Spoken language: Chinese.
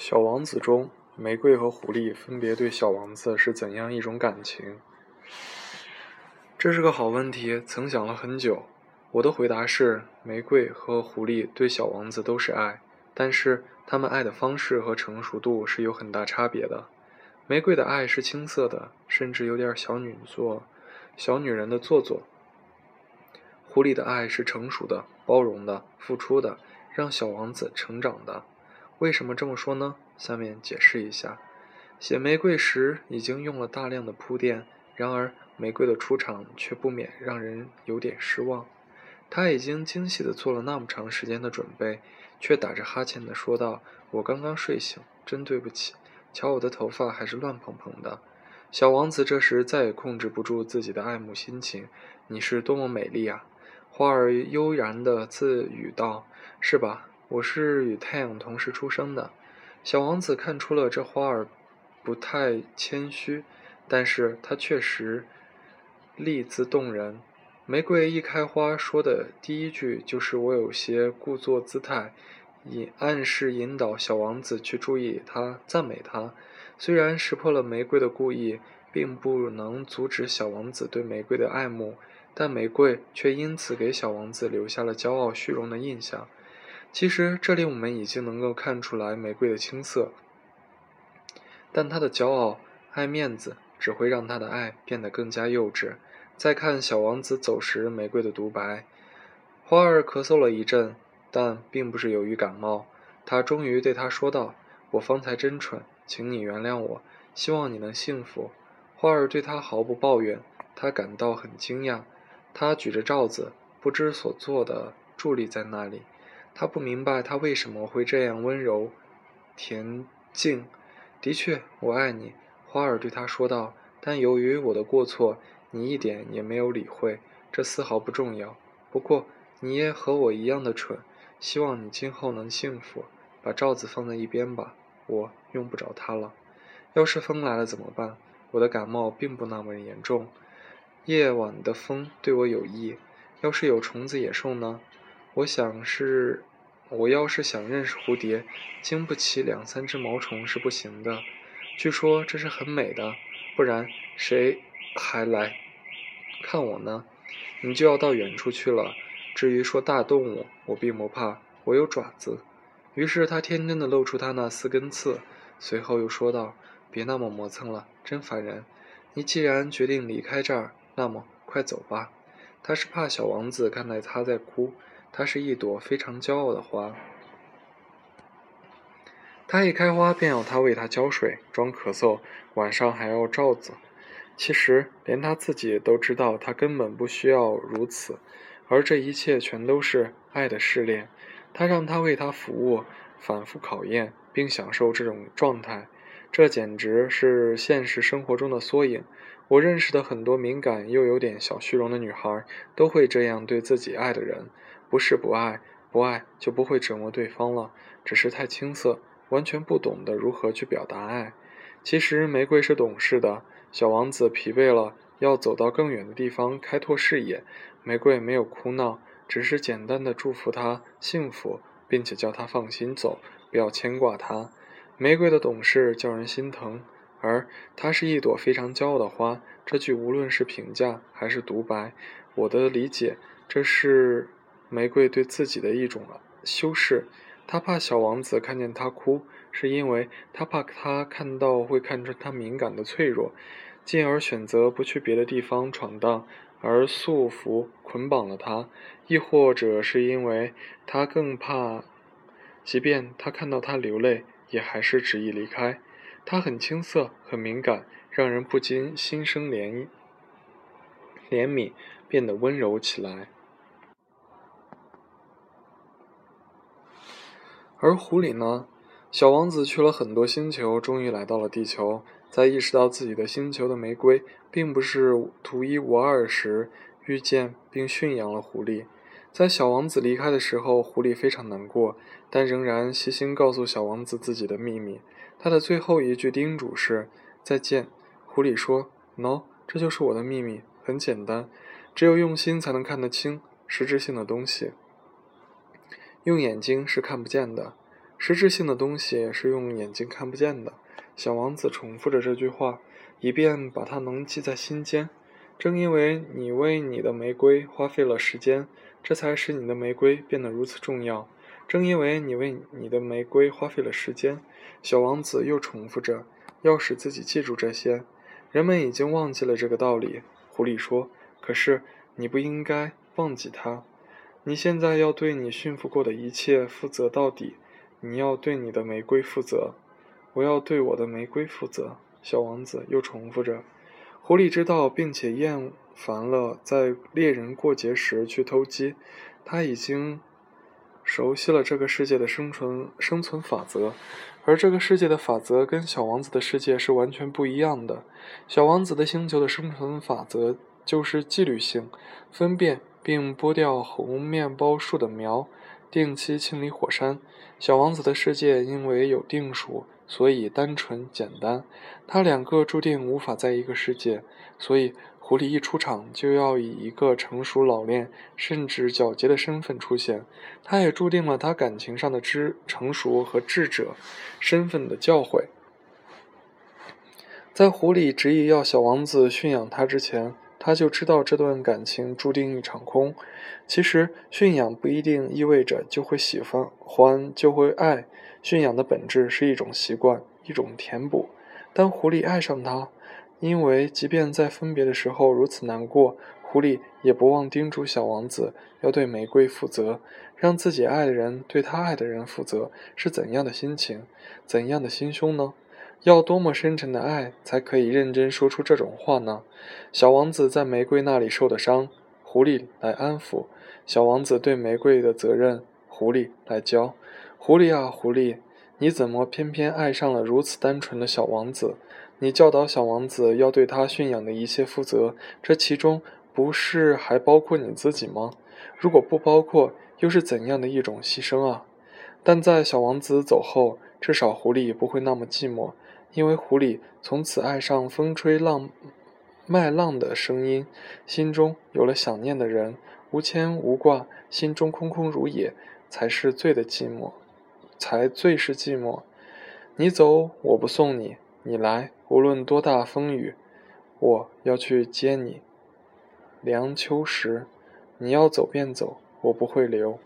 小王子中，玫瑰和狐狸分别对小王子是怎样一种感情？这是个好问题，曾想了很久。我的回答是：玫瑰和狐狸对小王子都是爱，但是他们爱的方式和成熟度是有很大差别的。玫瑰的爱是青涩的，甚至有点小女作、小女人的做作；狐狸的爱是成熟的、包容的、付出的，让小王子成长的。为什么这么说呢？下面解释一下。写玫瑰时已经用了大量的铺垫，然而玫瑰的出场却不免让人有点失望。他已经精细地做了那么长时间的准备，却打着哈欠地说道：“我刚刚睡醒，真对不起。瞧我的头发还是乱蓬蓬的。”小王子这时再也控制不住自己的爱慕心情：“你是多么美丽啊！”花儿悠然地自语道：“是吧？”我是与太阳同时出生的，小王子看出了这花儿不太谦虚，但是它确实丽姿动人。玫瑰一开花，说的第一句就是我有些故作姿态，以暗示引导小王子去注意他，赞美他。虽然识破了玫瑰的故意，并不能阻止小王子对玫瑰的爱慕，但玫瑰却因此给小王子留下了骄傲虚荣的印象。其实这里我们已经能够看出来玫瑰的青涩，但他的骄傲、爱面子只会让他的爱变得更加幼稚。再看小王子走时玫瑰的独白，花儿咳嗽了一阵，但并不是由于感冒。他终于对他说道：“我方才真蠢，请你原谅我，希望你能幸福。”花儿对他毫不抱怨，他感到很惊讶。他举着罩子，不知所措地伫立在那里。他不明白他为什么会这样温柔、恬静。的确，我爱你，花儿对他说道。但由于我的过错，你一点也没有理会。这丝毫不重要。不过，你也和我一样的蠢。希望你今后能幸福。把罩子放在一边吧，我用不着它了。要是风来了怎么办？我的感冒并不那么严重。夜晚的风对我有益。要是有虫子、野兽呢？我想是。我要是想认识蝴蝶，经不起两三只毛虫是不行的。据说这是很美的，不然谁还来看我呢？你就要到远处去了。至于说大动物，我并不怕，我有爪子。于是他天真的露出他那四根刺，随后又说道：“别那么磨蹭了，真烦人。你既然决定离开这儿，那么快走吧。”他是怕小王子看到他在哭。它是一朵非常骄傲的花，它一开花便要他为它浇水、装咳嗽，晚上还要罩子。其实连她自己都知道，她根本不需要如此，而这一切全都是爱的试炼。他让他为他服务，反复考验，并享受这种状态。这简直是现实生活中的缩影。我认识的很多敏感又有点小虚荣的女孩，都会这样对自己爱的人。不是不爱，不爱就不会折磨对方了，只是太青涩，完全不懂得如何去表达爱。其实玫瑰是懂事的。小王子疲惫了，要走到更远的地方开拓视野。玫瑰没有哭闹，只是简单的祝福他幸福，并且叫他放心走，不要牵挂他。玫瑰的懂事叫人心疼，而它是一朵非常骄傲的花。这句无论是评价还是独白，我的理解，这是。玫瑰对自己的一种修饰，他怕小王子看见他哭，是因为他怕他看到会看出他敏感的脆弱，进而选择不去别的地方闯荡，而束缚捆绑了他；亦或者是因为他更怕，即便他看到他流泪，也还是执意离开。他很青涩，很敏感，让人不禁心生怜怜悯，变得温柔起来。而狐狸呢？小王子去了很多星球，终于来到了地球。在意识到自己的星球的玫瑰并不是独一无二时，遇见并驯养了狐狸。在小王子离开的时候，狐狸非常难过，但仍然细心告诉小王子自己的秘密。他的最后一句叮嘱是：“再见。”狐狸说：“No，这就是我的秘密，很简单，只有用心才能看得清实质性的东西。”用眼睛是看不见的。实质性的东西是用眼睛看不见的。小王子重复着这句话，以便把它能记在心间。正因为你为你的玫瑰花费了时间，这才使你的玫瑰变得如此重要。正因为你为你的玫瑰花费了时间，小王子又重复着，要使自己记住这些。人们已经忘记了这个道理，狐狸说。可是你不应该忘记它。你现在要对你驯服过的一切负责到底。你要对你的玫瑰负责。我要对我的玫瑰负责。小王子又重复着。狐狸知道并且厌烦了在猎人过节时去偷鸡。他已经熟悉了这个世界的生存生存法则，而这个世界的法则跟小王子的世界是完全不一样的。小王子的星球的生存法则就是纪律性：分辨并剥掉红面包树的苗，定期清理火山。小王子的世界因为有定数。所以单纯简单，他两个注定无法在一个世界。所以狐狸一出场就要以一个成熟老练甚至皎洁的身份出现，他也注定了他感情上的知成熟和智者身份的教诲。在狐狸执意要小王子驯养他之前，他就知道这段感情注定一场空。其实驯养不一定意味着就会喜欢，欢就会爱。驯养的本质是一种习惯，一种填补。当狐狸爱上他，因为即便在分别的时候如此难过，狐狸也不忘叮嘱小王子要对玫瑰负责，让自己爱的人对他爱的人负责。是怎样的心情，怎样的心胸呢？要多么深沉的爱，才可以认真说出这种话呢？小王子在玫瑰那里受的伤，狐狸来安抚；小王子对玫瑰的责任，狐狸来教。狐狸啊，狐狸，你怎么偏偏爱上了如此单纯的小王子？你教导小王子要对他驯养的一切负责，这其中不是还包括你自己吗？如果不包括，又是怎样的一种牺牲啊？但在小王子走后，至少狐狸不会那么寂寞，因为狐狸从此爱上风吹浪、麦浪的声音，心中有了想念的人，无牵无挂，心中空空如也，才是最的寂寞。才最是寂寞。你走，我不送你；你来，无论多大风雨，我要去接你。梁秋实，你要走便走，我不会留。